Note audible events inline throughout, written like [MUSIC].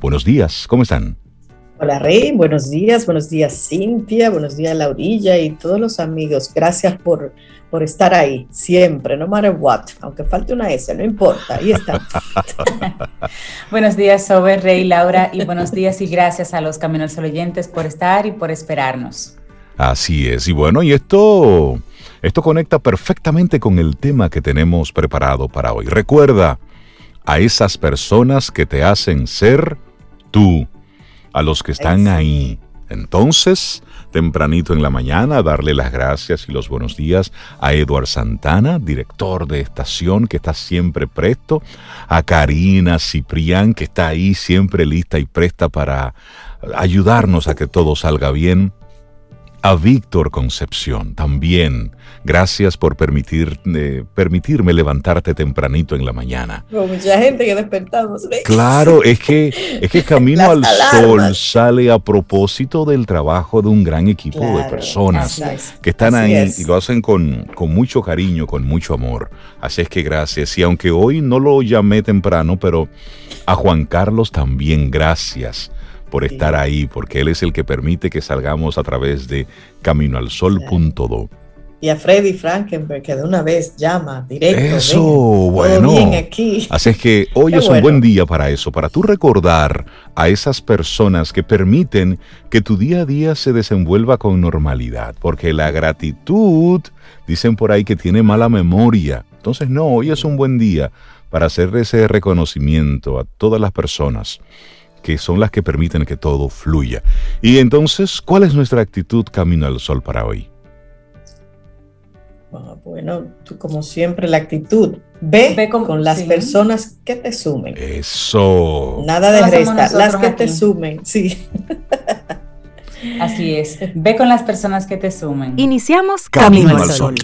Buenos días, ¿cómo están? Hola Rey, buenos días, buenos días Cintia, buenos días Laurilla y todos los amigos. Gracias por, por estar ahí, siempre, no matter what, aunque falte una S, no importa, ahí está. [LAUGHS] buenos días Sober, Rey, Laura y buenos días y gracias a los Caminos oyentes por estar y por esperarnos. Así es, y bueno, y esto, esto conecta perfectamente con el tema que tenemos preparado para hoy. Recuerda a esas personas que te hacen ser tú a los que están ahí. Entonces, tempranito en la mañana, darle las gracias y los buenos días a Eduard Santana, director de estación, que está siempre presto, a Karina Ciprián, que está ahí siempre lista y presta para ayudarnos a que todo salga bien, a Víctor Concepción también. Gracias por permitir, eh, permitirme levantarte tempranito en la mañana. mucha gente que despertamos. Claro, es que, es que [LAUGHS] Camino al Sol sale a propósito del trabajo de un gran equipo de personas que están ahí y lo hacen con, con mucho cariño, con mucho amor. Así es que gracias. Y aunque hoy no lo llamé temprano, pero a Juan Carlos también gracias por estar ahí, porque Él es el que permite que salgamos a través de caminoalsol.do. Y a Freddy Frankenberg, que de una vez llama directo. Eso, bueno. aquí. Así es que [LAUGHS] hoy es un buen día para eso, para tú recordar a esas personas que permiten que tu día a día se desenvuelva con normalidad, porque la gratitud, dicen por ahí que tiene mala memoria. Entonces, no, hoy es un buen día para hacer ese reconocimiento a todas las personas que son las que permiten que todo fluya. Y entonces, ¿cuál es nuestra actitud camino al sol para hoy? Ah, bueno, tú como siempre la actitud. Ve, con, las personas que te sumen. Eso. Nada de resta, las que te sumen, sí. Así es. Ve con las personas que te sumen. Iniciamos Camino, al Sol.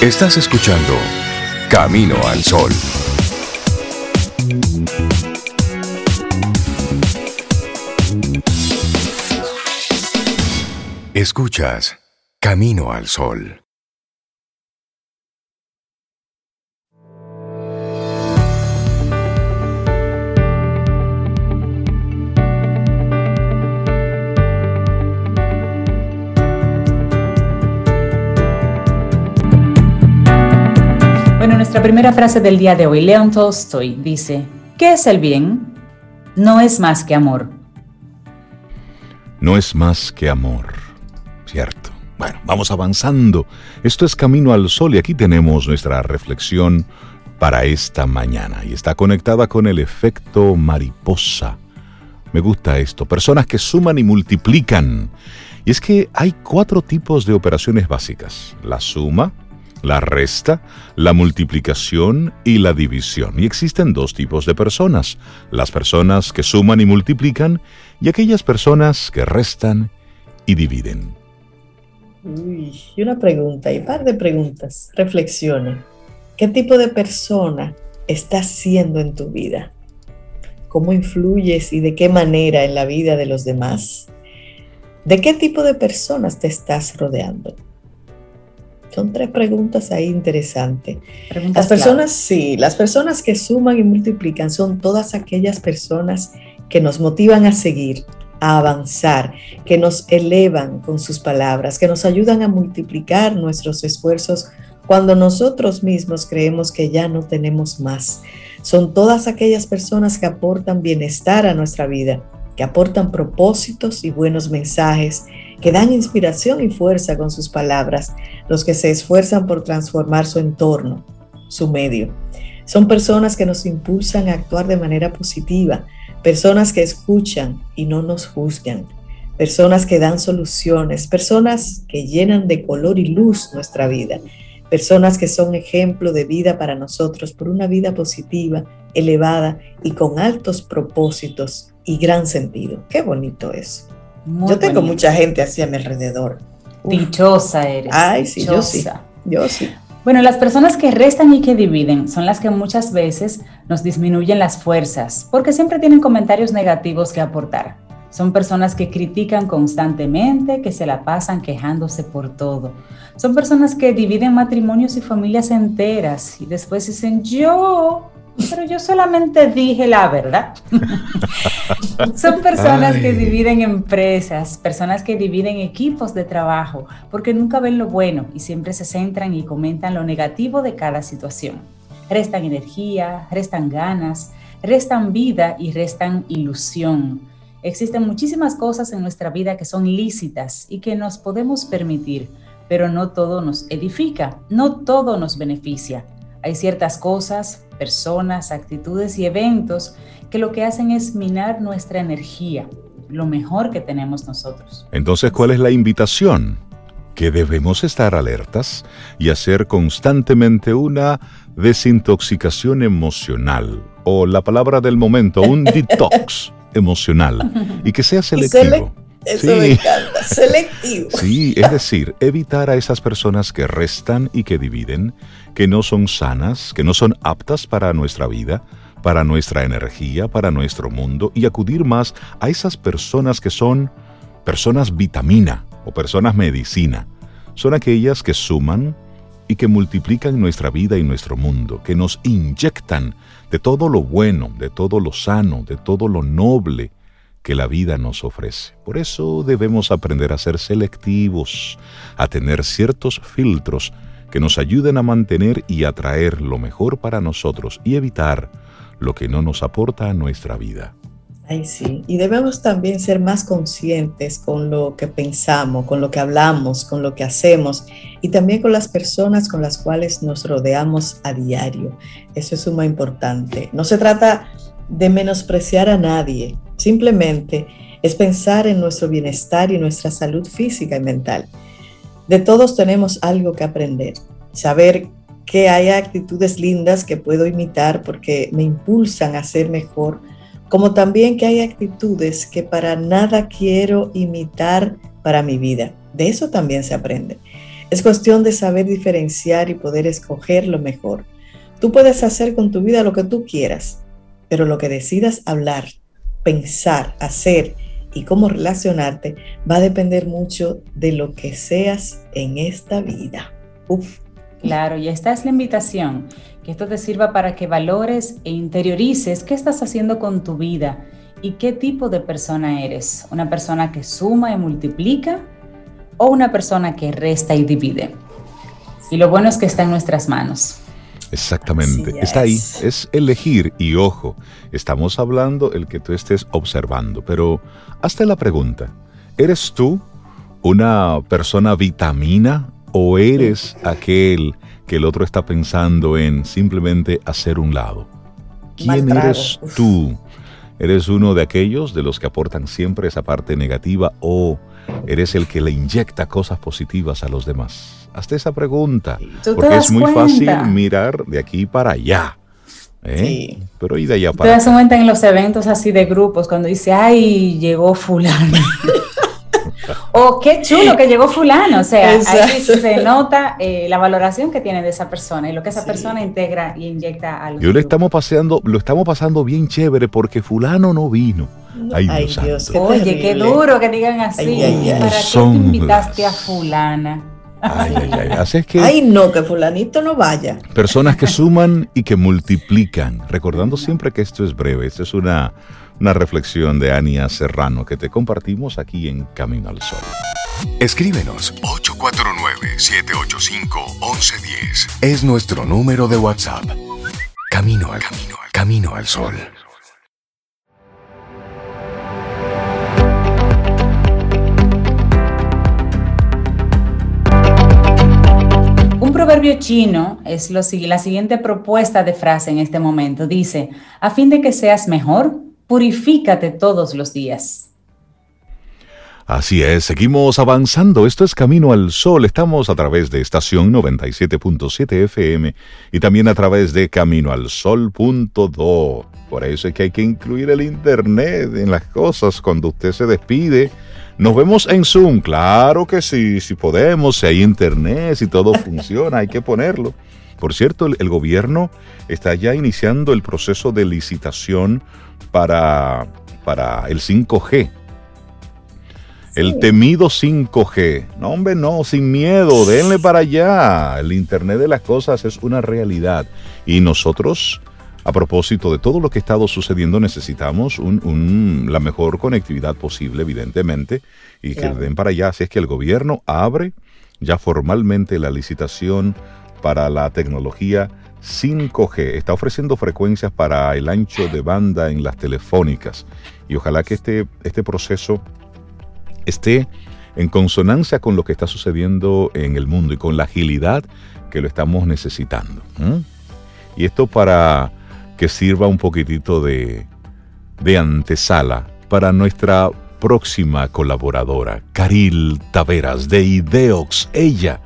Estás escuchando Camino al Sol. Escuchas Camino al Sol. Bueno, nuestra primera frase del día de hoy, León Tolstoy dice, ¿qué es el bien? No es más que amor. No es más que amor. Bueno, vamos avanzando. Esto es Camino al Sol y aquí tenemos nuestra reflexión para esta mañana y está conectada con el efecto mariposa. Me gusta esto, personas que suman y multiplican. Y es que hay cuatro tipos de operaciones básicas. La suma, la resta, la multiplicación y la división. Y existen dos tipos de personas. Las personas que suman y multiplican y aquellas personas que restan y dividen. Uy, y una pregunta, y un par de preguntas. Reflexione. ¿Qué tipo de persona estás siendo en tu vida? ¿Cómo influyes y de qué manera en la vida de los demás? ¿De qué tipo de personas te estás rodeando? Son tres preguntas ahí interesantes. las personas, sí, las personas que suman y multiplican son todas aquellas personas que nos motivan a seguir, a avanzar, que nos elevan con sus palabras, que nos ayudan a multiplicar nuestros esfuerzos cuando nosotros mismos creemos que ya no tenemos más. Son todas aquellas personas que aportan bienestar a nuestra vida, que aportan propósitos y buenos mensajes, que dan inspiración y fuerza con sus palabras, los que se esfuerzan por transformar su entorno, su medio. Son personas que nos impulsan a actuar de manera positiva, personas que escuchan y no nos juzgan, personas que dan soluciones, personas que llenan de color y luz nuestra vida, personas que son ejemplo de vida para nosotros por una vida positiva, elevada y con altos propósitos y gran sentido. Qué bonito es. yo tengo mucha gente así a mi alrededor. Dichosa eres. Ay, sí, yo sí. Yo sí. Bueno, las personas que restan y que dividen son las que muchas veces nos disminuyen las fuerzas porque siempre tienen comentarios negativos que aportar. Son personas que critican constantemente, que se la pasan quejándose por todo. Son personas que dividen matrimonios y familias enteras y después dicen, yo, pero yo solamente dije la verdad. [LAUGHS] Son personas que dividen empresas, personas que dividen equipos de trabajo, porque nunca ven lo bueno y siempre se centran y comentan lo negativo de cada situación. Restan energía, restan ganas, restan vida y restan ilusión. Existen muchísimas cosas en nuestra vida que son lícitas y que nos podemos permitir, pero no todo nos edifica, no todo nos beneficia. Hay ciertas cosas, personas, actitudes y eventos que lo que hacen es minar nuestra energía, lo mejor que tenemos nosotros. Entonces, ¿cuál es la invitación? Que debemos estar alertas y hacer constantemente una desintoxicación emocional, o la palabra del momento, un [LAUGHS] detox emocional, y que sea selectivo. Eso me encanta, selectivo. Sí, es decir, evitar a esas personas que restan y que dividen, que no son sanas, que no son aptas para nuestra vida, para nuestra energía, para nuestro mundo, y acudir más a esas personas que son personas vitamina o personas medicina. Son aquellas que suman y que multiplican nuestra vida y nuestro mundo, que nos inyectan de todo lo bueno, de todo lo sano, de todo lo noble, que la vida nos ofrece. Por eso debemos aprender a ser selectivos, a tener ciertos filtros que nos ayuden a mantener y atraer lo mejor para nosotros y evitar lo que no nos aporta a nuestra vida. Ay, sí. Y debemos también ser más conscientes con lo que pensamos, con lo que hablamos, con lo que hacemos y también con las personas con las cuales nos rodeamos a diario. Eso es suma importante. No se trata de menospreciar a nadie, simplemente es pensar en nuestro bienestar y nuestra salud física y mental. De todos tenemos algo que aprender, saber que hay actitudes lindas que puedo imitar porque me impulsan a ser mejor, como también que hay actitudes que para nada quiero imitar para mi vida. De eso también se aprende. Es cuestión de saber diferenciar y poder escoger lo mejor. Tú puedes hacer con tu vida lo que tú quieras, pero lo que decidas hablar, pensar, hacer y cómo relacionarte va a depender mucho de lo que seas en esta vida. Uf. Claro, y esta es la invitación, que esto te sirva para que valores e interiorices qué estás haciendo con tu vida y qué tipo de persona eres. ¿Una persona que suma y multiplica o una persona que resta y divide? Y lo bueno es que está en nuestras manos. Exactamente, está ahí, es. Elegir y ojo, estamos hablando el que tú estés observando, pero hazte la pregunta, ¿eres tú una persona vitamina o eres [LAUGHS] aquel que el otro está pensando en simplemente hacer un lado? ¿Quién eres tú? ¿Eres uno de aquellos de los que aportan siempre esa parte negativa o eres el que le inyecta cosas positivas a los demás? Hazte esa pregunta. Porque es muy fácil mirar de aquí para allá. ¿eh? Pero y de allá para Te das cuenta en los eventos así de grupos, cuando dice, ay, llegó fulano. [LAUGHS] o qué chulo que llegó fulano. O sea, ahí se nota eh, la valoración que tiene de esa persona y lo que esa persona integra y inyecta al Yo le estamos paseando, lo estamos pasando bien chévere porque fulano no vino. Ay, Dios, Oye, qué duro que digan así. ¿Para qué te invitaste a fulana? Ay, ay, ay. Así es que. Ay, no, que fulanito no vaya. Personas que suman y que multiplican. Recordando siempre que esto es breve. Esta es una, una reflexión de Ania Serrano que te compartimos aquí en Camino al Sol. Escríbenos 849-785-1110. Es nuestro número de WhatsApp. Camino al camino, al camino al sol. Proverbio chino es lo, la siguiente propuesta de frase en este momento. Dice, a fin de que seas mejor, purifícate todos los días. Así es, seguimos avanzando. Esto es Camino al Sol. Estamos a través de estación 97.7 FM y también a través de caminoalsol.do. Por eso es que hay que incluir el Internet en las cosas cuando usted se despide nos vemos en Zoom, claro que sí, si podemos, si hay internet, si todo [LAUGHS] funciona, hay que ponerlo. Por cierto, el, gobierno está ya iniciando el proceso de licitación para, para el 5G. El temido 5G. No, hombre, no, sin miedo, denle para allá. El Internet de las Cosas es una realidad. Y nosotros a propósito de todo lo que ha estado sucediendo, necesitamos la mejor conectividad posible, evidentemente, y que den para allá. Así es que el gobierno abre ya formalmente la licitación para la tecnología 5G. Está ofreciendo frecuencias para el ancho de banda en las telefónicas. Y ojalá que este, este proceso esté en consonancia con lo que está sucediendo en el mundo y con la agilidad que lo estamos necesitando. Y esto para que sirva un poquitito de, de antesala para nuestra próxima colaboradora, Caril Taveras de Ideox, ella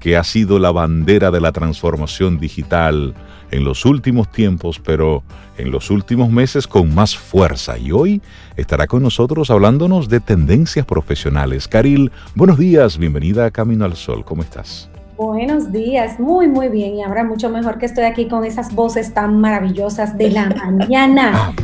que ha sido la bandera de la transformación digital en los últimos tiempos, pero en los últimos meses con más fuerza. Y hoy estará con nosotros hablándonos de tendencias profesionales. Caril, buenos días, bienvenida a Camino al Sol, ¿cómo estás? Buenos días, muy muy bien y ahora mucho mejor que estoy aquí con esas voces tan maravillosas de la [LAUGHS] mañana.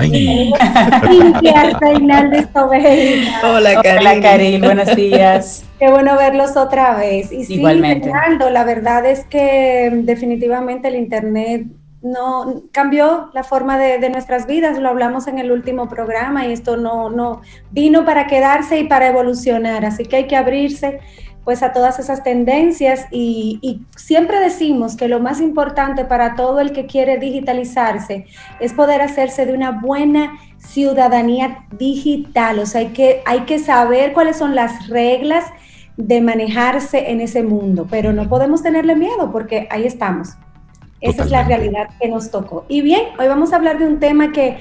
Hola Karil. buenos días. [LAUGHS] Qué bueno verlos otra vez. Y Igualmente. la verdad es que definitivamente el internet no cambió la forma de, de, nuestras vidas, lo hablamos en el último programa y esto no, no vino para quedarse y para evolucionar, así que hay que abrirse pues a todas esas tendencias y, siempre decimos que lo más importante para todo el que quiere digitalizarse es poder hacerse de una buena ciudadanía digital, o sea, hay que, hay que saber cuáles son las reglas de manejarse en ese mundo, pero no podemos tenerle miedo porque ahí estamos. Esa es la realidad que nos tocó. Y bien, hoy vamos a hablar de un tema que,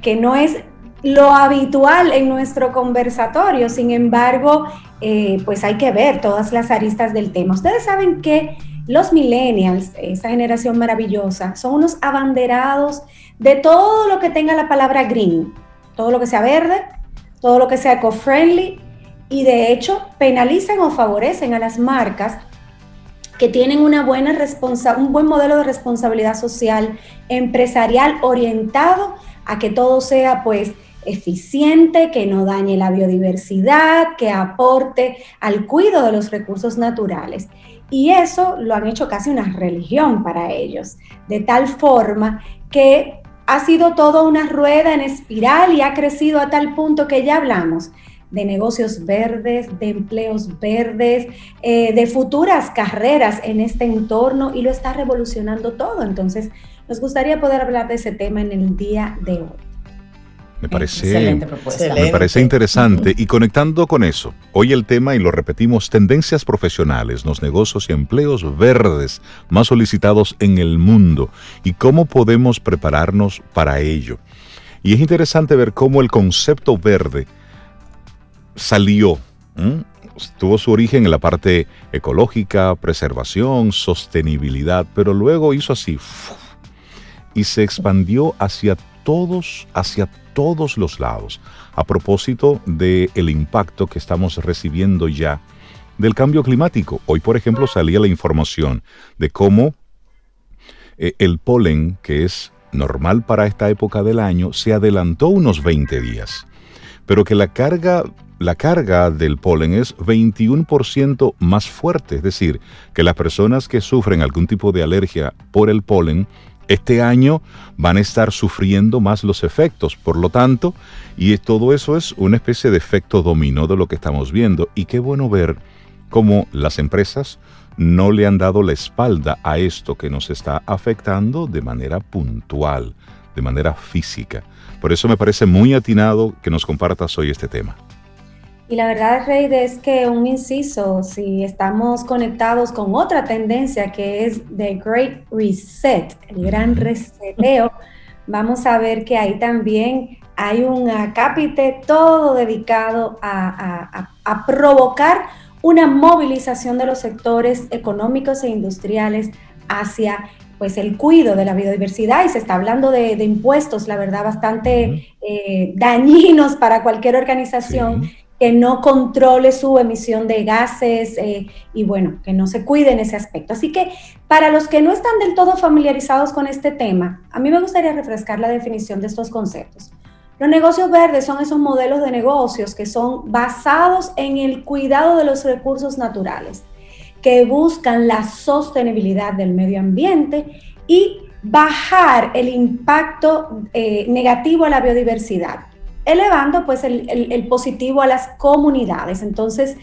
que no es lo habitual en nuestro conversatorio. Sin embargo, eh, pues hay que ver todas las aristas del tema. Ustedes saben que los millennials, esa generación maravillosa, son unos abanderados de todo lo que tenga la palabra green, todo lo que sea verde, todo lo que sea eco-friendly y de hecho penalizan o favorecen a las marcas que tienen una buena un buen modelo de responsabilidad social empresarial orientado a que todo sea pues eficiente, que no dañe la biodiversidad, que aporte al cuidado de los recursos naturales. Y eso lo han hecho casi una religión para ellos, de tal forma que ha sido toda una rueda en espiral y ha crecido a tal punto que ya hablamos de negocios verdes, de empleos verdes, eh, de futuras carreras en este entorno y lo está revolucionando todo. Entonces, nos gustaría poder hablar de ese tema en el día de hoy. Me parece, me parece interesante. Y conectando con eso, hoy el tema, y lo repetimos, tendencias profesionales, los negocios y empleos verdes más solicitados en el mundo. Y cómo podemos prepararnos para ello. Y es interesante ver cómo el concepto verde salió, tuvo su origen en la parte ecológica, preservación, sostenibilidad, pero luego hizo así y se expandió hacia todos, hacia todos los lados, a propósito del el impacto que estamos recibiendo ya del cambio climático. Hoy, por ejemplo, salía la información de cómo eh, el polen, que es normal para esta época del año, se adelantó unos 20 días, pero que la carga, la carga del polen es 21% más fuerte, es decir, que las personas que sufren algún tipo de alergia por el polen este año van a estar sufriendo más los efectos, por lo tanto, y todo eso es una especie de efecto dominó de lo que estamos viendo. Y qué bueno ver cómo las empresas no le han dado la espalda a esto que nos está afectando de manera puntual, de manera física. Por eso me parece muy atinado que nos compartas hoy este tema. Y la verdad, Reid, es que un inciso, si estamos conectados con otra tendencia que es The Great Reset, el gran reseteo, [LAUGHS] vamos a ver que ahí también hay un acápite todo dedicado a, provocar una movilización de los sectores económicos e industriales hacia pues el cuidado de la biodiversidad. Y se está hablando de, impuestos, la verdad, bastante eh, dañinos para cualquier organización que no controle su emisión de gases eh, y bueno, que no se cuide en ese aspecto. Así que para los que no están del todo familiarizados con este tema, a mí me gustaría refrescar la definición de estos conceptos. Los negocios verdes son esos modelos de negocios que son basados en el cuidado de los recursos naturales, que buscan la sostenibilidad del medio ambiente y bajar el impacto eh, negativo a la biodiversidad, elevando pues el, positivo a las comunidades. Entonces,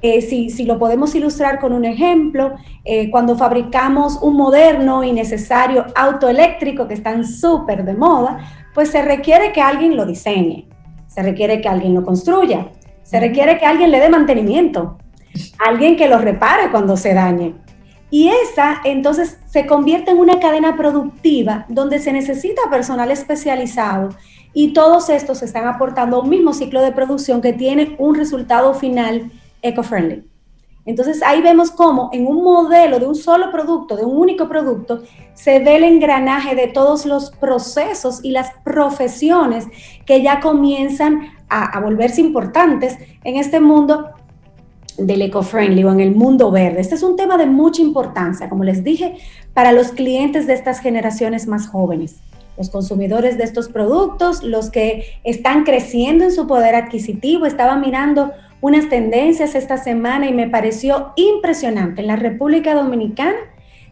eh, si, lo podemos ilustrar con un ejemplo, eh, cuando fabricamos un moderno y necesario auto eléctrico que están súper de moda, pues se requiere que alguien lo diseñe, se requiere que alguien lo construya, se requiere que alguien le dé mantenimiento, alguien que lo repare cuando se dañe. Y esa entonces se convierte en una cadena productiva donde se necesita personal especializado y todos estos están aportando un mismo ciclo de producción que tiene un resultado final eco-friendly. Entonces ahí vemos cómo en un modelo de un solo producto, de un único producto, se ve el engranaje de todos los procesos y las profesiones que ya comienzan a, a volverse importantes en este mundo del eco-friendly o en el mundo verde. Este es un tema de mucha importancia, como les dije, para los clientes de estas generaciones más jóvenes, los consumidores de estos productos, los que están creciendo en su poder adquisitivo. Estaba mirando unas tendencias esta semana y me pareció impresionante. En la República Dominicana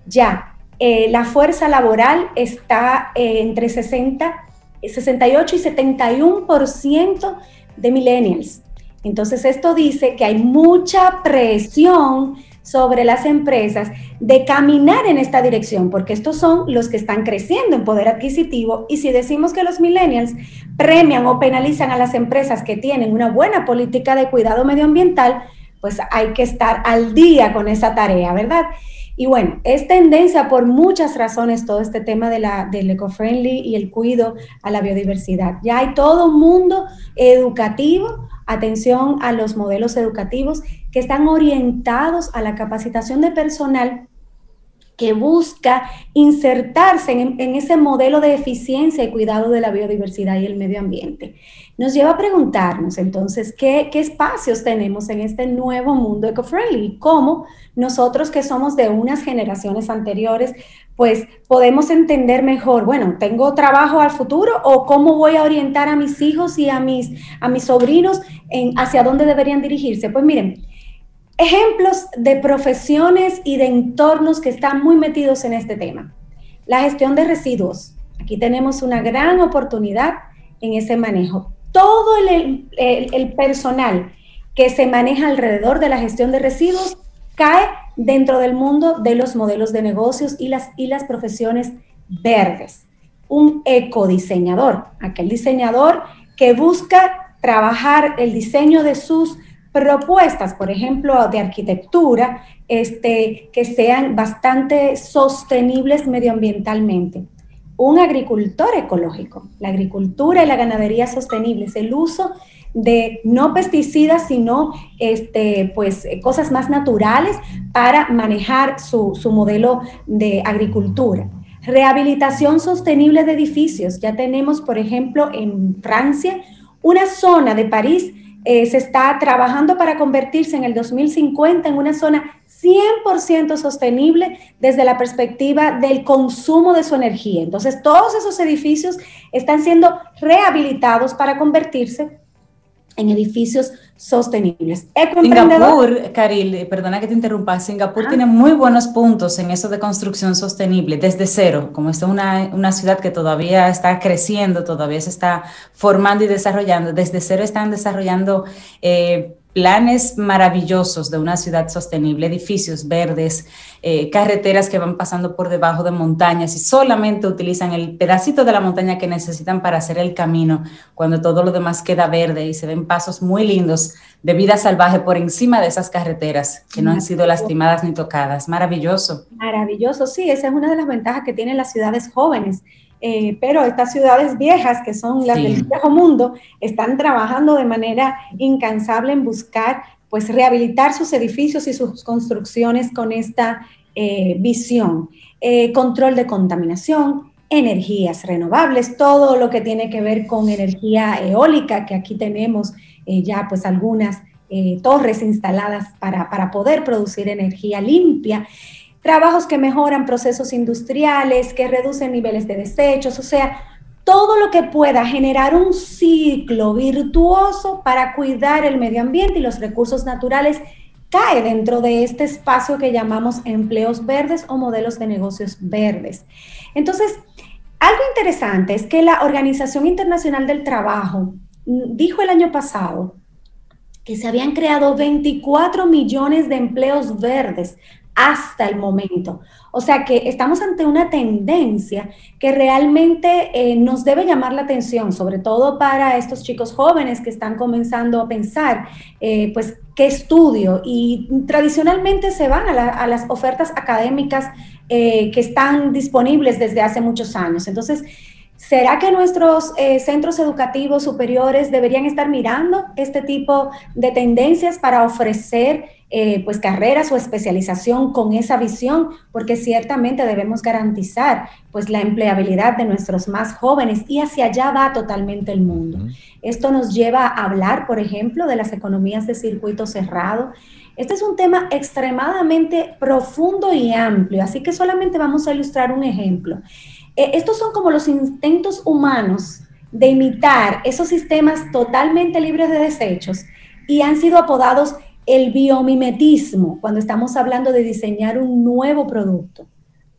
ya eh, la fuerza laboral está eh, entre 60, 68 y 71% de millennials. Entonces esto dice que hay mucha presión sobre las empresas de caminar en esta dirección, porque estos son los que están creciendo en poder adquisitivo y si decimos que los millennials premian o penalizan a las empresas que tienen una buena política de cuidado medioambiental, pues hay que estar al día con esa tarea, ¿verdad? Y bueno, es tendencia por muchas razones todo este tema de la, del eco-friendly y el cuidado a la biodiversidad. Ya hay todo un mundo educativo, atención a los modelos educativos que están orientados a la capacitación de personal que busca insertarse en, ese modelo de eficiencia y cuidado de la biodiversidad y el medio ambiente. Nos lleva a preguntarnos entonces qué, espacios tenemos en este nuevo mundo eco-friendly y cómo nosotros que somos de unas generaciones anteriores, pues podemos entender mejor, bueno, ¿tengo trabajo al futuro o cómo voy a orientar a mis hijos y a mis, a mis sobrinos hacia dónde deberían dirigirse? Pues miren, Ejemplos de profesiones y de entornos que están muy metidos en este tema. La gestión de residuos. Aquí tenemos una gran oportunidad en ese manejo. Todo el, personal que se maneja alrededor de la gestión de residuos cae dentro del mundo de los modelos de negocios y las, y las profesiones verdes. Un ecodiseñador, aquel diseñador que busca trabajar el diseño de sus propuestas, por ejemplo, de arquitectura, este, que sean bastante sostenibles medioambientalmente. Un agricultor ecológico, la agricultura y la ganadería sostenibles, el uso de no pesticidas, sino este, pues, cosas más naturales para manejar su, su modelo de agricultura. Rehabilitación sostenible de edificios. Ya tenemos, por ejemplo, en Francia, una zona de París eh, se está trabajando para convertirse en el 2050 en una zona 100% sostenible desde la perspectiva del consumo de su energía. Entonces, todos esos edificios están siendo rehabilitados para convertirse en edificios sostenibles. Singapur, Caril, perdona que te interrumpa, Singapur tiene muy buenos puntos en eso de construcción sostenible desde cero, como es una, una ciudad que todavía está creciendo, todavía se está formando y desarrollando, desde cero están desarrollando... Eh, planes maravillosos de una ciudad sostenible, edificios verdes, eh, carreteras que van pasando por debajo de montañas y solamente utilizan el pedacito de la montaña que necesitan para hacer el camino, cuando todo lo demás queda verde y se ven pasos muy lindos de vida salvaje por encima de esas carreteras que no han sido lastimadas ni tocadas. Maravilloso. Maravilloso, sí, esa es una de las ventajas que tienen las ciudades jóvenes eh, pero estas ciudades viejas, que son las del viejo mundo, están trabajando de manera incansable en buscar, pues, rehabilitar sus edificios y sus construcciones con esta eh, visión. Eh, control de contaminación, energías renovables, todo lo que tiene que ver con energía eólica, que aquí tenemos ya, pues, algunas torres instaladas para, para poder producir energía limpia trabajos que mejoran procesos industriales, que reducen niveles de desechos, o sea, todo lo que pueda generar un ciclo virtuoso para cuidar el medio ambiente y los recursos naturales cae dentro de este espacio que llamamos empleos verdes o modelos de negocios verdes. Entonces, algo interesante es que la Organización Internacional del Trabajo dijo el año pasado que se habían creado 24 millones de empleos verdes hasta el momento. O sea que estamos ante una tendencia que realmente eh, nos debe llamar la atención, sobre todo para estos chicos jóvenes que están comenzando a pensar, eh, pues, qué estudio. Y tradicionalmente se van a, las ofertas académicas eh, que están disponibles desde hace muchos años. Entonces, ¿Será que nuestros centros educativos superiores deberían estar mirando este tipo de tendencias para ofrecer eh, pues carreras o especialización con esa visión, porque ciertamente debemos garantizar pues la empleabilidad de nuestros más jóvenes y hacia allá va totalmente el mundo. Esto nos lleva a hablar, por ejemplo, de las economías de circuito cerrado. Este es un tema extremadamente profundo y amplio, así que solamente vamos a ilustrar un ejemplo. Eh, estos son como los intentos humanos de imitar esos sistemas totalmente libres de desechos y han sido apodados el biomimetismo, cuando estamos hablando de diseñar un nuevo producto.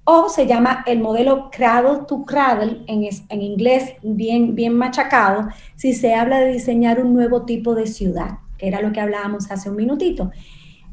O se llama el modelo cradle to cradle, en, en inglés bien, bien machacado, si se habla de diseñar un nuevo tipo de ciudad, que era lo que hablábamos hace un minutito.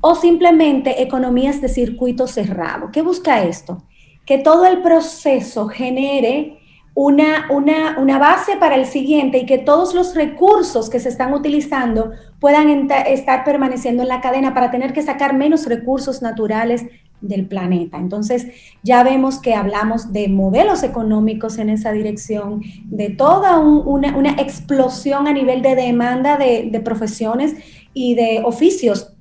O simplemente economías de circuito cerrado. ¿Qué busca esto? Que todo el proceso genere una, una, base para el siguiente y que todos los recursos que se están utilizando puedan estar permaneciendo en la cadena para tener que sacar menos recursos naturales del planeta. Entonces, ya vemos que hablamos de modelos económicos en esa dirección, de toda una, explosión a nivel de demanda de, profesiones y de oficios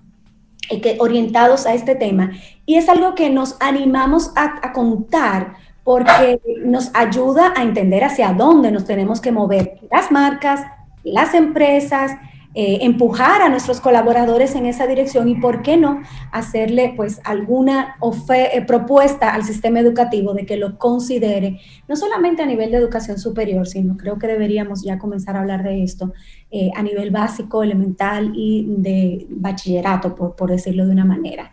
que, orientados a este tema. Y es algo que nos animamos a, a contar porque nos ayuda a entender hacia dónde nos tenemos que mover las marcas, las empresas, eh, empujar a nuestros colaboradores en esa dirección y por qué no hacerle pues alguna eh, propuesta al sistema educativo de que lo considere, no solamente a nivel de educación superior, sino creo que deberíamos ya comenzar a hablar de esto eh, a nivel básico, elemental y de bachillerato, por, por decirlo de una manera.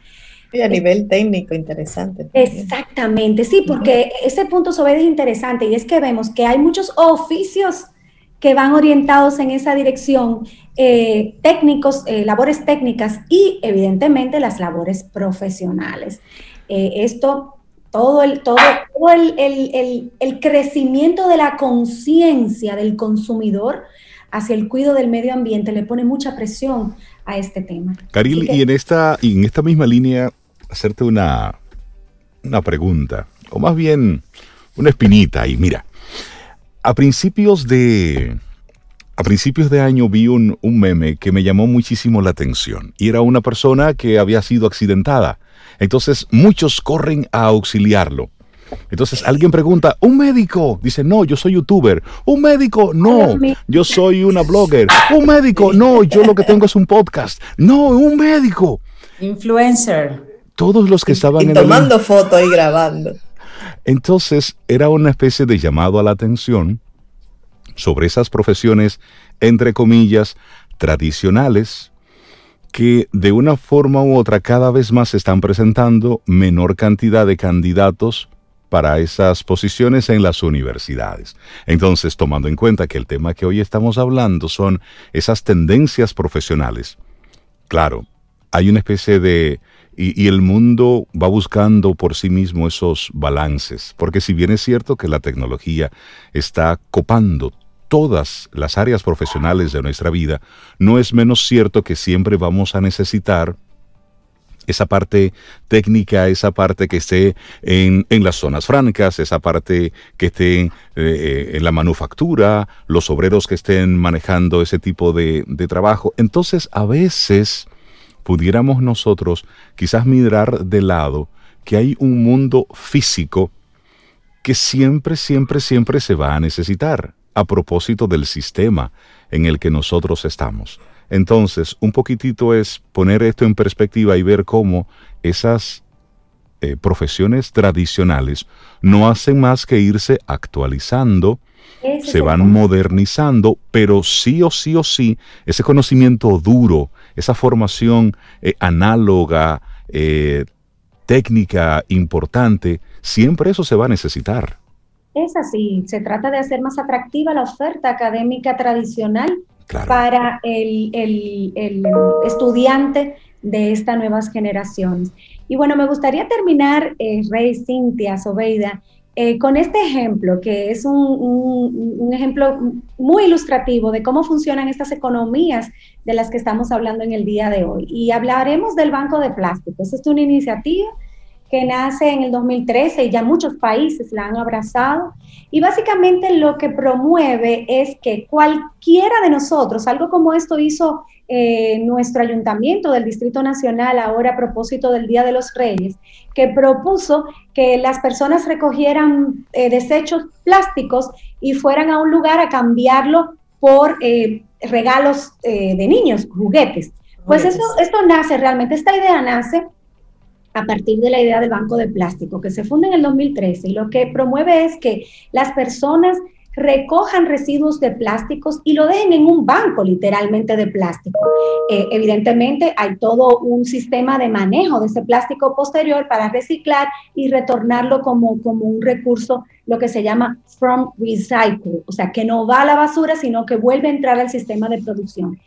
Y a nivel técnico, interesante. Exactamente, sí, porque ese punto sobre es interesante y es que vemos que hay muchos oficios que van orientados en esa dirección, eh, técnicos, eh, labores técnicas y evidentemente las labores profesionales. Eh, esto, todo, el, todo, el, el, crecimiento de la conciencia del consumidor hacia el cuidado del medio ambiente le pone mucha presión a este tema. Caril, y en esta, y en esta misma línea, hacerte una, una pregunta, o más bien una espinita. Y mira, a principios de, a principios de año vi un, un, meme que me llamó muchísimo la atención y era una persona que había sido accidentada. Entonces muchos corren a auxiliarlo. Entonces alguien pregunta, ¿un médico? Dice, no, yo soy youtuber. ¿Un médico? No, yo soy una blogger. ¿Un médico? No, yo lo que tengo es un podcast. No, un médico. Influencer todos los que estaban y tomando fotos y grabando. Entonces era una especie de llamado a la atención sobre esas profesiones, entre comillas, tradicionales, que de una forma u otra cada vez más están presentando menor cantidad de candidatos para esas posiciones en las universidades. Entonces, tomando en cuenta que el tema que hoy estamos hablando son esas tendencias profesionales, claro, hay una especie de y, el mundo va buscando por sí mismo esos balances, porque si bien es cierto que la tecnología está copando todas las áreas profesionales de nuestra vida, no es menos cierto que siempre vamos a necesitar esa parte técnica, esa parte que esté en, las zonas francas, esa parte que esté eh, en la manufactura, los obreros que estén manejando ese tipo de, de trabajo. Entonces, a veces pudiéramos nosotros quizás mirar de lado que hay un mundo físico que siempre, siempre, siempre se va a necesitar a propósito del sistema en el que nosotros estamos. Entonces, un poquitito es poner esto en perspectiva y ver cómo esas eh, profesiones tradicionales no hacen más que irse actualizando se van modernizando, pero sí o sí o sí, ese conocimiento duro, esa formación eh, análoga, eh, técnica importante, siempre eso se va a necesitar. Es así, se trata de hacer más atractiva la oferta académica tradicional para el, estudiante de estas nuevas generaciones. Y bueno, me gustaría terminar, eh, Rey, Cintia, Sobeida, eh, con este ejemplo, que es un, ejemplo muy ilustrativo de cómo funcionan estas economías de las que estamos hablando en el día de hoy. Y hablaremos del Banco de Plásticos. Esta es una iniciativa que nace en el 2013 y ya muchos países la han abrazado. Y básicamente lo que promueve es que cualquiera de nosotros, algo como esto hizo eh, nuestro ayuntamiento del Distrito Nacional ahora a propósito del Día de los Reyes, que propuso que las personas recogieran eh, desechos plásticos y fueran a un lugar a cambiarlo por eh, regalos de niños, juguetes. Pues eso, esto nace realmente, esta idea nace a partir de la idea del Banco de Plástico, que se funda en el 2013 y lo que promueve es que las personas recojan residuos de plásticos y lo dejen en un banco literalmente de plástico. Eh, evidentemente hay todo un sistema de manejo de ese plástico posterior para reciclar y retornarlo como, como un recurso, lo que se llama from recycle, o sea, que no va a la basura, sino que vuelve a entrar al sistema de producción.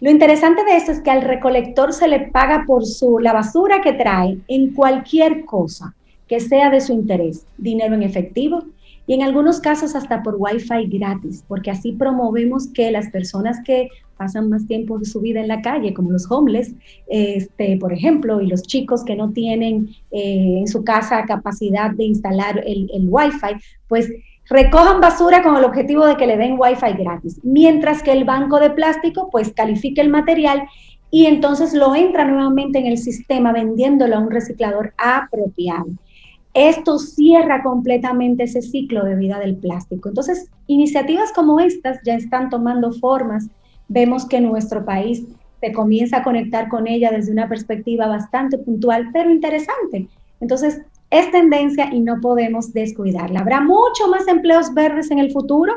Lo interesante de esto es que al recolector se le paga por su, la basura que trae en cualquier cosa que sea de su interés, dinero en efectivo, y en algunos casos hasta por Wi-Fi gratis, porque así promovemos que las personas que pasan más tiempo de su vida en la calle, como los homeless, este, por ejemplo, y los chicos que no tienen eh, en su casa capacidad de instalar el, el Wi-Fi, pues recojan basura con el objetivo de que le den Wi-Fi gratis, mientras que el banco de plástico pues califique el material y entonces lo entra nuevamente en el sistema vendiéndolo a un reciclador apropiado. Esto cierra completamente ese ciclo de vida del plástico. Entonces, iniciativas como estas ya están tomando formas. Vemos que nuestro país se comienza a conectar con ella desde una perspectiva bastante puntual, pero interesante. Entonces, es tendencia y no podemos descuidarla. Habrá mucho más empleos verdes en el futuro,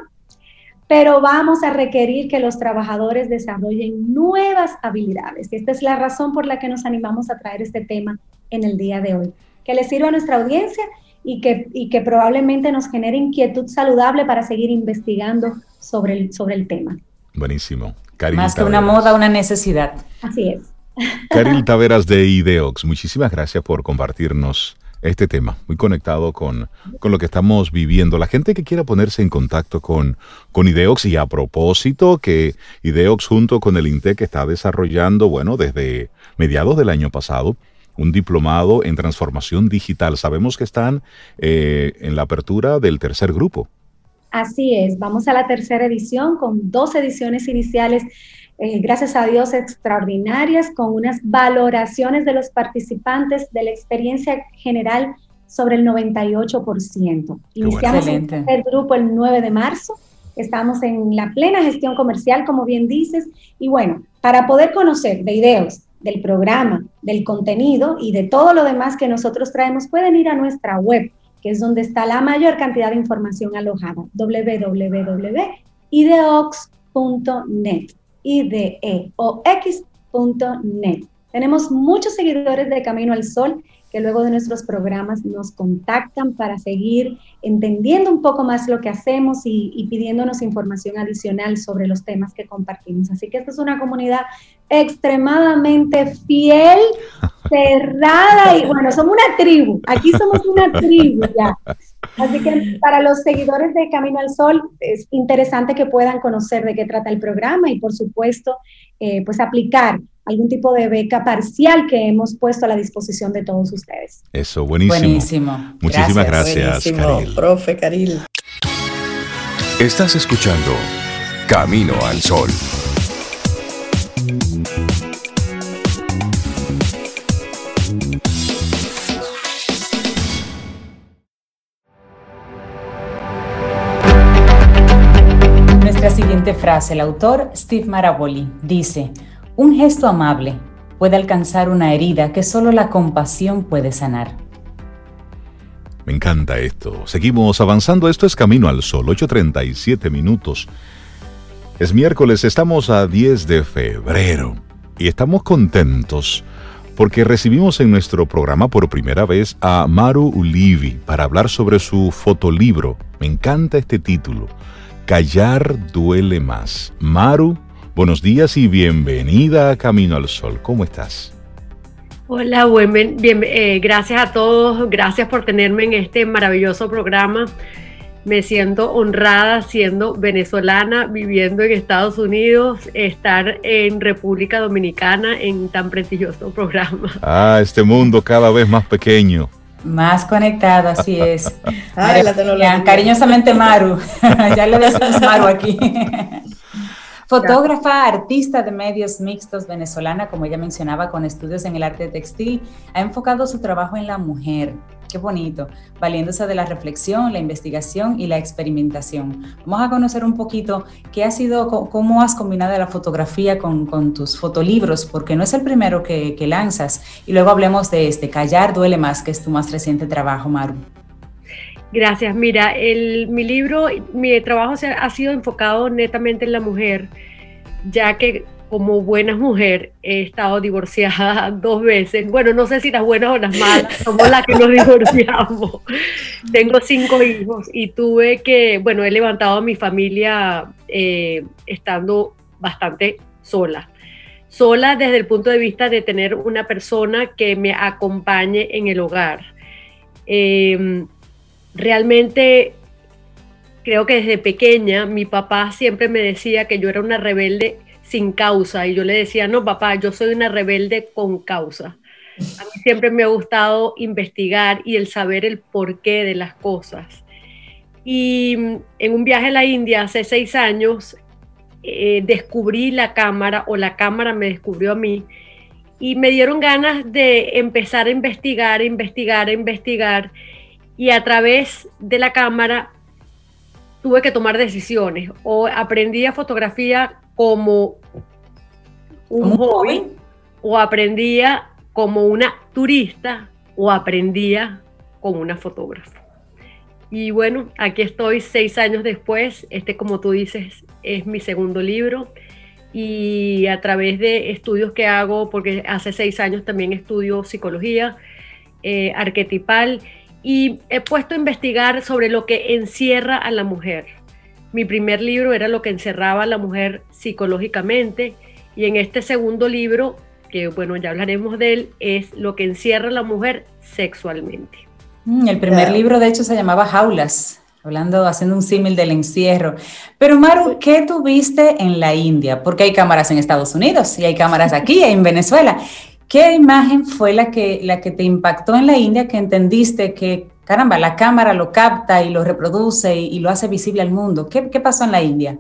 pero vamos a requerir que los trabajadores desarrollen nuevas habilidades. Y esta es la razón por la que nos animamos a traer este tema en el día de hoy que le sirva a nuestra audiencia y que, y que probablemente nos genere inquietud saludable para seguir investigando sobre el, sobre el tema. Buenísimo. Más que una moda, una necesidad. Así es. [LAUGHS] Caril Taveras de Ideox, muchísimas gracias por compartirnos este tema, muy conectado con, con, lo que estamos viviendo. La gente que quiera ponerse en contacto con, con Ideox y a propósito que Ideox junto con el INTEC está desarrollando, bueno, desde mediados del año pasado, un diplomado en transformación digital. Sabemos que están eh, en la apertura del tercer grupo. Así es, vamos a la tercera edición con dos ediciones iniciales, eh, gracias a Dios, extraordinarias, con unas valoraciones de los participantes de la experiencia general sobre el 98%. Iniciamos el tercer grupo el 9 de marzo, estamos en la plena gestión comercial, como bien dices, y bueno, para poder conocer de ideas del programa, del contenido y de todo lo demás que nosotros traemos, pueden ir a nuestra web, que es donde está la mayor cantidad de información alojada, www.ideox.net, ideox.net. Tenemos muchos seguidores de Camino al Sol que luego de nuestros programas nos contactan para seguir entendiendo un poco más lo que hacemos y, pidiéndonos información adicional sobre los temas que compartimos. Así que esta es una comunidad extremadamente fiel, cerrada y bueno, somos una tribu, aquí somos una tribu ya. Así que para los seguidores de Camino al Sol es interesante que puedan conocer de qué trata el programa y por supuesto eh, pues aplicar algún tipo de beca parcial que hemos puesto a la disposición de todos ustedes. Eso, buenísimo. Buenísimo. Muchísimas gracias, Caril. Profe Caril. Estás escuchando Camino al Sol. Siguiente frase, el autor Steve Maraboli dice, un gesto amable puede alcanzar una herida que solo la compasión puede sanar. Me encanta esto. Seguimos avanzando. Esto es Camino al Sol, 8.37 minutos. Es miércoles, estamos a 10 de febrero y estamos contentos porque recibimos en nuestro programa por primera vez a Maru Ulivi para hablar sobre su fotolibro. Me encanta este título. Callar duele más. Maru, buenos días y bienvenida a Camino al Sol. ¿Cómo estás? Hola, buen, bien, eh, gracias a todos, gracias por tenerme en este maravilloso programa. Me siento honrada siendo venezolana, viviendo en Estados Unidos, estar en República Dominicana en tan prestigioso programa. Ah, este mundo cada vez más pequeño. Más conectado, así es. [LAUGHS] Ay, la cariñosamente Maru. [LAUGHS] ya le decimos Maru aquí. [LAUGHS] Fotógrafa, artista de medios mixtos venezolana, como ella mencionaba, con estudios en el arte textil, ha enfocado su trabajo en la mujer. Qué bonito, valiéndose de la reflexión, la investigación y la experimentación. Vamos a conocer un poquito qué ha sido, cómo has combinado la fotografía con, tus fotolibros, porque no es el primero que, lanzas. Y luego hablemos de este, Callar duele más, que es tu más reciente trabajo, Maru. Gracias. Mira, el, mi libro, mi trabajo ha sido enfocado netamente en la mujer, ya que como buena mujer he estado divorciada [LAUGHS] dos veces. Bueno, no sé si las buenas o las malas, somos las que nos [LAUGHS] divorciamos. Tengo cinco hijos y tuve que, bueno, he levantado a mi familia eh, estando bastante sola. Sola desde el punto de vista de tener una persona que me acompañe en el hogar. Eh, realmente creo que desde pequeña mi papá siempre me decía que yo era una rebelde sin causa y yo le decía, no papá, yo soy una rebelde con causa. A mí siempre me ha gustado investigar y el saber el porqué de las cosas. Y mm, en un viaje a la India hace seis años eh, descubrí la cámara o la cámara me descubrió a mí y me dieron ganas de empezar a investigar, investigar, investigar y a través de la cámara tuve que tomar decisiones o aprendí a fotografía como un hobby o aprendía como una turista o aprendía como una fotógrafa. Y bueno, aquí estoy seis años después. Este, como tú dices, es mi segundo libro. Y a través de estudios que hago, porque hace seis años también estudio psicología eh, arquetipal y he puesto a investigar sobre lo que encierra a la mujer. Mi primer libro era lo que encerraba a la mujer psicológicamente y en este segundo libro, que bueno, ya hablaremos de él, es lo que encierra a la mujer sexualmente. Mm, el primer libro de hecho se llamaba Jaulas, hablando, haciendo un símil del encierro. Pero Maru, ¿qué tuviste en la India? Porque hay cámaras en Estados Unidos y hay cámaras aquí, en Venezuela. ¿Qué imagen fue la que, la que te impactó en la India que entendiste que, caramba, la cámara lo capta y lo reproduce y, lo hace visible al mundo? ¿Qué, pasó en la India?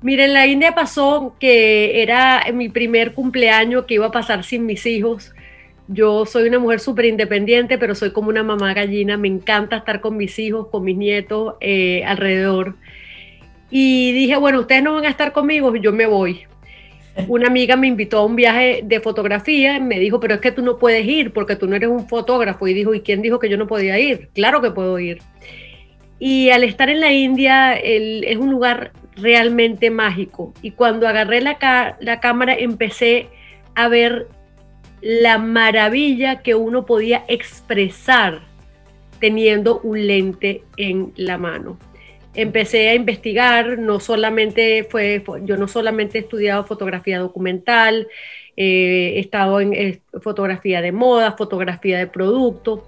Mira, en la India pasó que era mi primer cumpleaños que iba a pasar sin mis hijos. Yo soy una mujer súper independiente, pero soy como una mamá gallina. Me encanta estar con mis hijos, con mis nietos eh, alrededor. Y dije, bueno, ustedes no van a estar conmigo, yo me voy una amiga me invitó a un viaje de fotografía y me dijo, pero es que tú no puedes ir porque tú no eres un fotógrafo. Y dijo, ¿y quién dijo que yo no podía ir? Claro que puedo ir. Y al estar en la India es un lugar realmente mágico. Y cuando agarré la, la cámara empecé a ver la maravilla que uno podía expresar teniendo un lente en la mano empecé a investigar, no solamente fue, yo no solamente he estudiado fotografía documental, eh, he estado en fotografía de moda, fotografía de producto,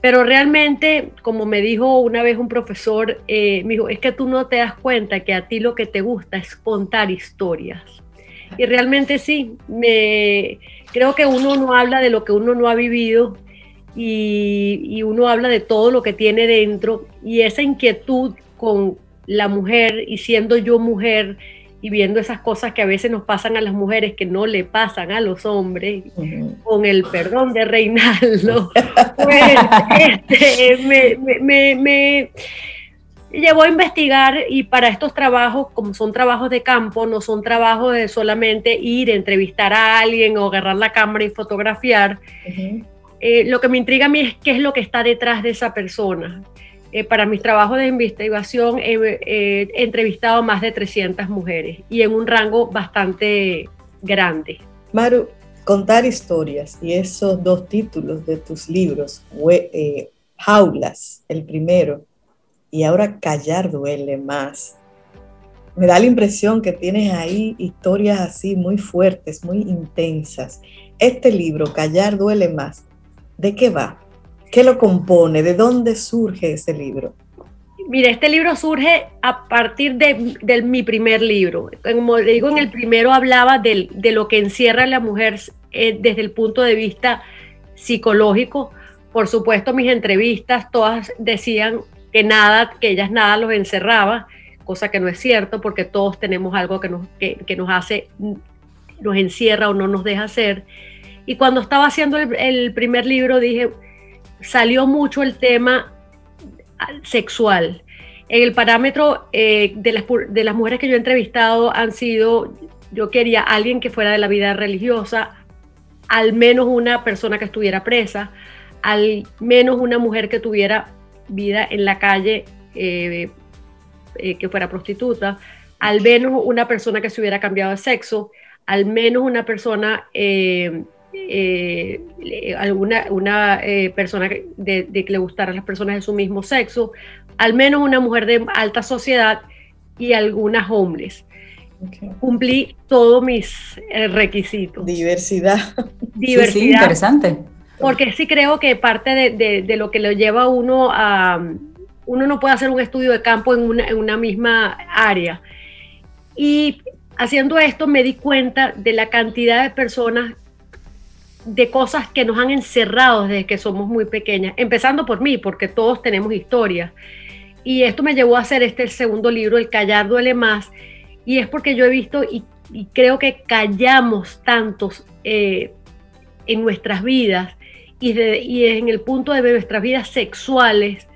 pero realmente, como me dijo una vez un profesor, eh, me dijo, es que tú no te das cuenta que a ti lo que te gusta es contar historias. Y realmente sí, me, creo que uno no habla de lo que uno no ha vivido y, y uno habla de todo lo que tiene dentro y esa inquietud con la mujer y siendo yo mujer y viendo esas cosas que a veces nos pasan a las mujeres que no le pasan a los hombres, con el perdón de Reinaldo, [LAUGHS] pues este, me, me, llevó a investigar y para estos trabajos, como son trabajos de campo, no son trabajos de solamente ir, entrevistar a alguien o agarrar la cámara y fotografiar, eh, lo que me intriga a mí es qué es lo que está detrás de esa persona. Eh, para mis trabajos de investigación he entrevistado a más de 300 mujeres y en un rango bastante grande. Maru, contar historias y esos dos títulos de tus libros, eh, Jaulas, el primero, y ahora Callar duele más. Me da la impresión que tienes ahí historias así muy fuertes, muy intensas. Este libro, Callar duele más, ¿de qué va? ¿Qué lo compone? ¿De dónde surge ese libro? Mira, este libro surge a partir de, mi primer libro. Como digo, en el primero hablaba de, lo que encierra a la mujer eh, desde el punto de vista psicológico. Por supuesto, mis entrevistas todas decían que nada, que ellas nada los encerraba, cosa que no es cierto, porque todos tenemos algo que nos, que, nos hace, nos encierra o no nos deja hacer. Y cuando estaba haciendo el primer libro dije, salió mucho el tema sexual. En el parámetro eh, de, las, de las mujeres que yo he entrevistado han sido, yo quería alguien que fuera de la vida religiosa, al menos una persona que estuviera presa, al menos una mujer que tuviera vida en la calle, eh, eh, que fuera prostituta, al menos una persona que se hubiera cambiado de sexo, al menos una persona alguna una eh, persona de, que le gustaran las personas de su mismo sexo, al menos una mujer de alta sociedad y algunas hombres. Cumplí todos mis eh, requisitos. Diversidad. Diversidad. interesante. Porque sí creo que parte de, lo que lo lleva a uno a... Uno no puede hacer un estudio de campo en una, en una misma área. Y haciendo esto me di cuenta de la cantidad de personas de cosas que nos han encerrado desde que somos muy pequeñas, empezando por mí, porque todos tenemos historias. Y esto me llevó a hacer este segundo libro, El callar duele más, y es porque yo he visto y, creo que callamos tantos eh, en nuestras vidas y, y en el punto de nuestras vidas sexuales,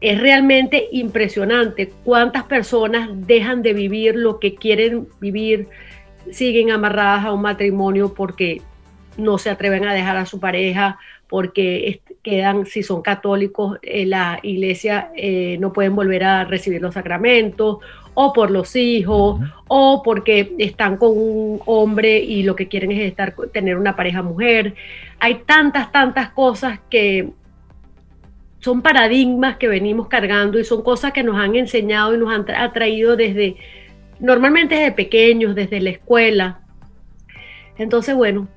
es realmente impresionante cuántas personas dejan de vivir lo que quieren vivir, siguen amarradas a un matrimonio porque no se atreven a dejar a su pareja porque quedan, si son católicos, en la iglesia eh, no pueden volver a recibir los sacramentos, o por los hijos, o porque están con un hombre y lo que quieren es estar, tener una pareja mujer. Hay tantas, tantas cosas que son paradigmas que venimos cargando y son cosas que nos han enseñado y nos han atraído desde, normalmente desde pequeños, desde la escuela. Entonces, bueno,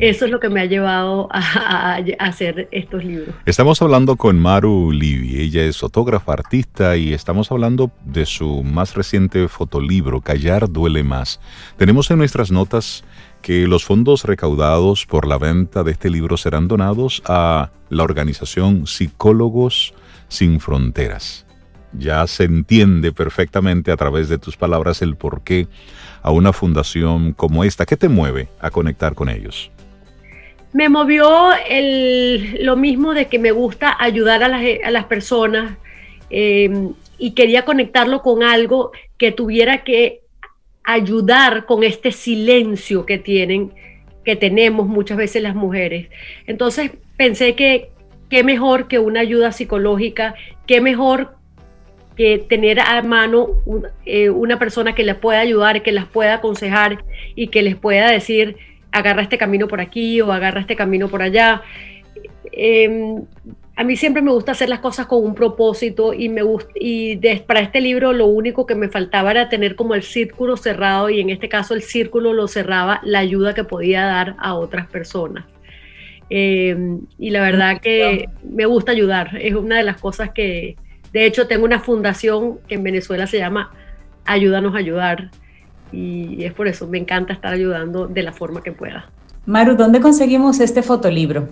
eso es lo que me ha llevado a, hacer estos libros. Estamos hablando con Maru Livi, ella es fotógrafa, artista y estamos hablando de su más reciente fotolibro, Callar duele más. Tenemos en nuestras notas que los fondos recaudados por la venta de este libro serán donados a la organización Psicólogos Sin Fronteras. Ya se entiende perfectamente a través de tus palabras el por qué a una fundación como esta? ¿Qué te mueve a conectar con ellos? Me movió el, lo mismo de que me gusta ayudar a las, personas em, y quería conectarlo con algo que tuviera que ayudar con este silencio que tienen, que tenemos muchas veces las mujeres. Entonces pensé que qué mejor que una ayuda psicológica, qué mejor que tener a mano eh, una persona que les pueda ayudar, que las pueda aconsejar y que les pueda decir, agarra este camino por aquí o agarra este camino por allá. Em, a mí siempre me gusta hacer las cosas con un propósito y me gusta, y para este libro lo único que me faltaba era tener como el círculo cerrado y en este caso el círculo lo cerraba la ayuda que podía dar a otras personas. Em, y la verdad que me gusta ayudar, es una de las cosas que, de hecho, tengo una fundación que en Venezuela se llama Ayúdanos a ayudar y es por eso me encanta estar ayudando de la forma que pueda. Maru, ¿dónde conseguimos este fotolibro?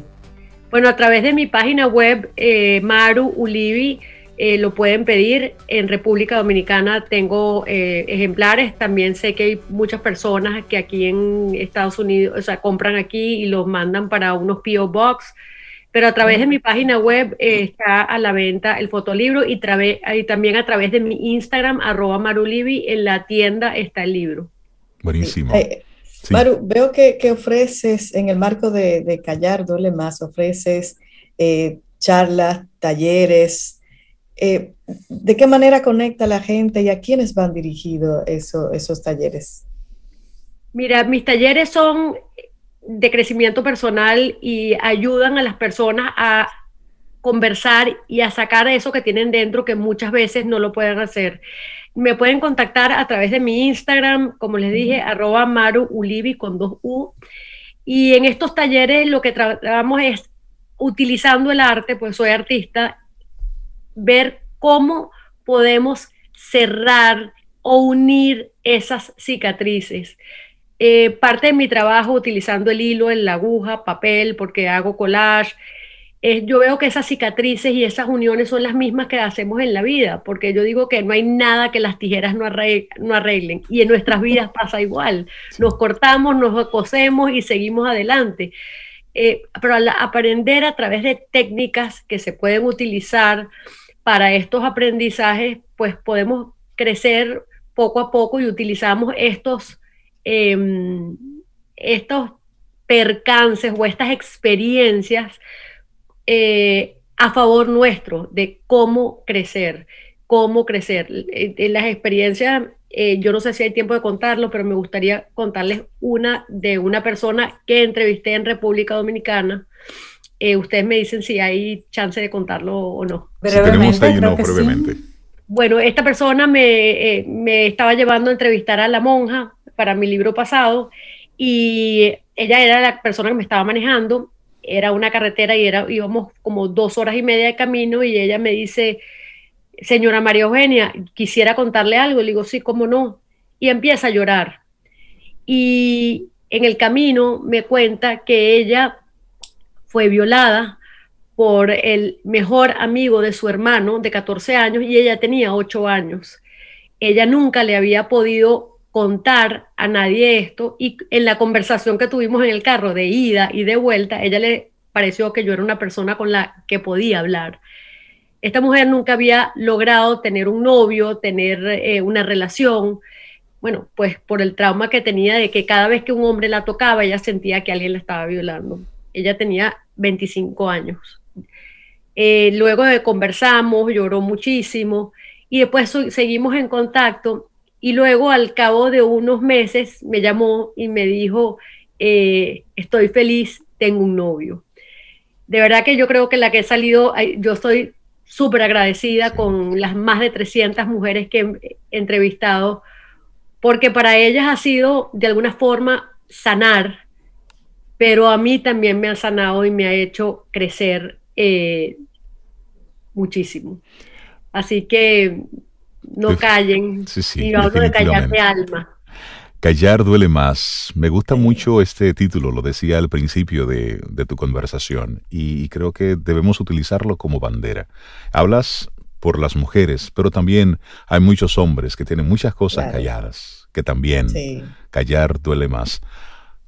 Bueno, a través de mi página web, eh, Maru Ulivi, eh, lo pueden pedir. En República Dominicana tengo eh, ejemplares. También sé que hay muchas personas que aquí en Estados Unidos, o sea, compran aquí y los mandan para unos PO Box pero a través de mi página web eh, está a la venta el fotolibro y, también a través de mi Instagram, arroba marulibi, en la tienda está el libro. Buenísimo. Eh, Maru, veo que, ofreces en el marco de, Callar Duele Más, ofreces eh, charlas, talleres. Eh, ¿De qué manera conecta la gente y a quiénes van dirigidos esos talleres? Mira, mis talleres son de crecimiento personal y ayudan a las personas a conversar y a sacar eso que tienen dentro que muchas veces no lo pueden hacer. Me pueden contactar a través de mi Instagram, como les dije, arroba Maru Ulibi con dos U. Y en estos talleres lo que tratamos es, utilizando el arte, pues soy artista, ver cómo podemos cerrar o unir esas cicatrices. Eh, parte de mi trabajo utilizando el hilo, en la aguja, papel, porque hago collage. Eh, yo veo que esas cicatrices y esas uniones son las mismas que hacemos en la vida, porque yo digo que no hay nada que las tijeras no, arreglen, y en nuestras vidas pasa igual. Nos cortamos, nos cosemos y seguimos adelante. Eh, pero al aprender a través de técnicas que se pueden utilizar para estos aprendizajes, pues podemos crecer poco a poco y utilizamos estos Em, estos percances o estas experiencias eh, a favor nuestro de cómo crecer, cómo crecer. En las experiencias, eh, yo no sé si hay tiempo de contarlo, pero me gustaría contarles una de una persona que entrevisté en República Dominicana. Eh, ustedes me dicen si hay chance de contarlo o no. brevemente. Bueno, esta persona me, me estaba llevando a entrevistar a la monja para mi libro pasado y ella era la persona que me estaba manejando, era una carretera y era, íbamos como dos horas y media de camino y ella me dice, señora María Eugenia, quisiera contarle algo, le digo, sí, cómo no, y empieza a llorar. Y en el camino me cuenta que ella fue violada por el mejor amigo de su hermano de 14 años y ella tenía 8 años. Ella nunca le había podido contar a nadie esto y en la conversación que tuvimos en el carro de ida y de vuelta, ella le pareció que yo era una persona con la que podía hablar. Esta mujer nunca había logrado tener un novio, tener eh, una relación, bueno, pues por el trauma que tenía de que cada vez que un hombre la tocaba, ella sentía que alguien la estaba violando. Ella tenía 25 años. Eh, luego de conversamos, lloró muchísimo y después seguimos en contacto y luego al cabo de unos meses me llamó y me dijo, eh, estoy feliz, tengo un novio. De verdad que yo creo que la que he salido, yo estoy súper agradecida con las más de 300 mujeres que he entrevistado, porque para ellas ha sido de alguna forma sanar, pero a mí también me ha sanado y me ha hecho crecer eh, muchísimo. Así que no callen. Sí, sí, y hablo de callar de alma. Callar duele más. Me gusta mucho este título, lo decía al principio de, tu conversación, y creo que debemos utilizarlo como bandera. Hablas por las mujeres, pero también hay muchos hombres que tienen muchas cosas calladas, que también callar duele más.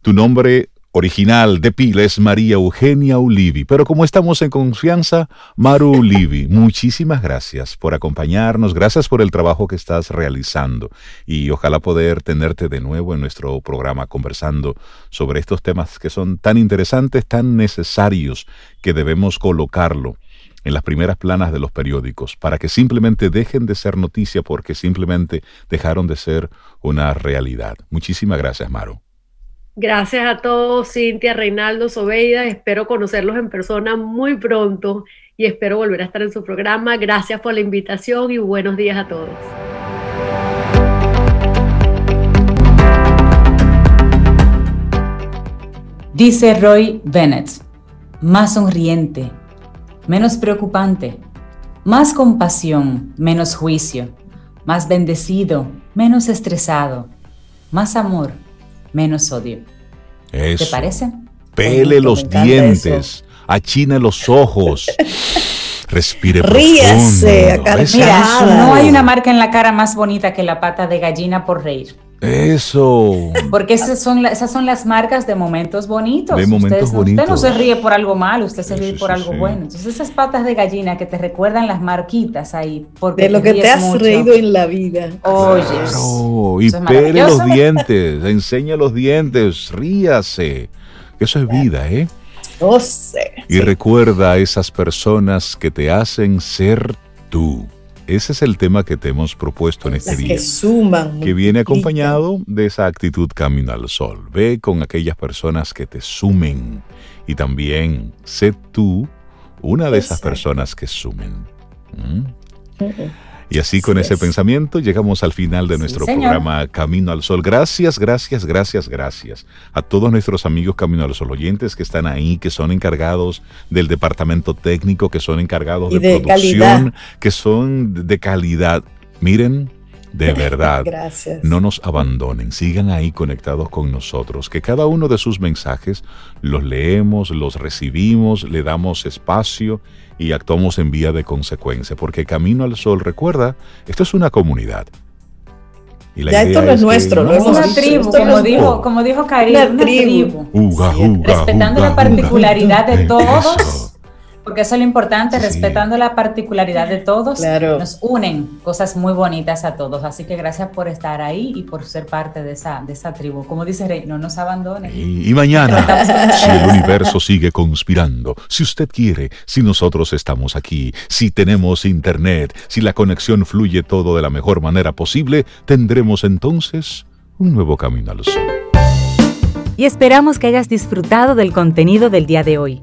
Tu nombre original de pila es María Eugenia Ulivi, pero como estamos en confianza, Maru Ulivi, [LAUGHS] muchísimas gracias por acompañarnos, gracias por el trabajo que estás realizando y ojalá poder tenerte de nuevo en nuestro programa conversando sobre estos temas que son tan interesantes, tan necesarios, que debemos colocarlo en las primeras planas de los periódicos, para que simplemente dejen de ser noticia porque simplemente dejaron de ser una realidad. Muchísimas gracias, Maru. Gracias a todos, Cintia, Reinaldo, Sobeida. Espero conocerlos en persona muy pronto y espero volver a estar en su programa. Gracias por la invitación y buenos días a todos. Dice Roy Bennett, más sonriente, menos preocupante, más compasión, menos juicio, más bendecido, menos estresado, más amor menos odio. ¿Te parece? Pele los dientes, achine los ojos. [LAUGHS] Respire Ríase, Mira, no hay una marca en la cara más bonita que la pata de gallina por reír. Eso. Porque esas son, esas son las marcas de momentos bonitos. De momentos bonitos. Usted no se ríe por algo malo, usted se ríe por algo bueno. Entonces esas patas de gallina que te recuerdan las marquitas ahí. Porque de lo que te has reído en la vida. Oye. y pere los dientes, enseña los dientes, ríase. Eso es vida, ¿eh? No sé. Y recuerda a esas personas que te hacen ser tú. Ese es el tema que te hemos propuesto en este día. Que suman. Que viene acompañado de esa actitud camino al sol. Ve con aquellas personas que te sumen. Y también sé tú una de esas personas que sumen. ¿Mm? Y así con ese pensamiento llegamos al final de nuestro programa Camino al Sol. Gracias, gracias, gracias, gracias a todos nuestros amigos Camino al Sol oyentes que están ahí, que son encargados del departamento técnico, que son encargados de, producción, que son de calidad. Miren, de [LAUGHS] verdad, no nos abandonen, sigan ahí conectados con nosotros, que cada uno de sus mensajes los leemos, los recibimos, le damos espacio y actuamos en vía de consecuencia, porque Camino al Sol, recuerda, esto es una comunidad. Y la ya esto no es nuestro, no, es una tribu, como dijo, como dijo Karim, una, tribu. respetando la particularidad de todos porque eso es lo importante, respetando la particularidad de todos, nos unen cosas muy bonitas a todos. Así que gracias por estar ahí y por ser parte de esa, de esa tribu. Como dice Rey, no nos abandonen. Y, mañana, si el universo sigue conspirando, si usted quiere, si nosotros estamos aquí, si tenemos internet, si la conexión fluye todo de la mejor manera posible, tendremos entonces un nuevo camino al sol. Y esperamos que hayas disfrutado del contenido del día de hoy.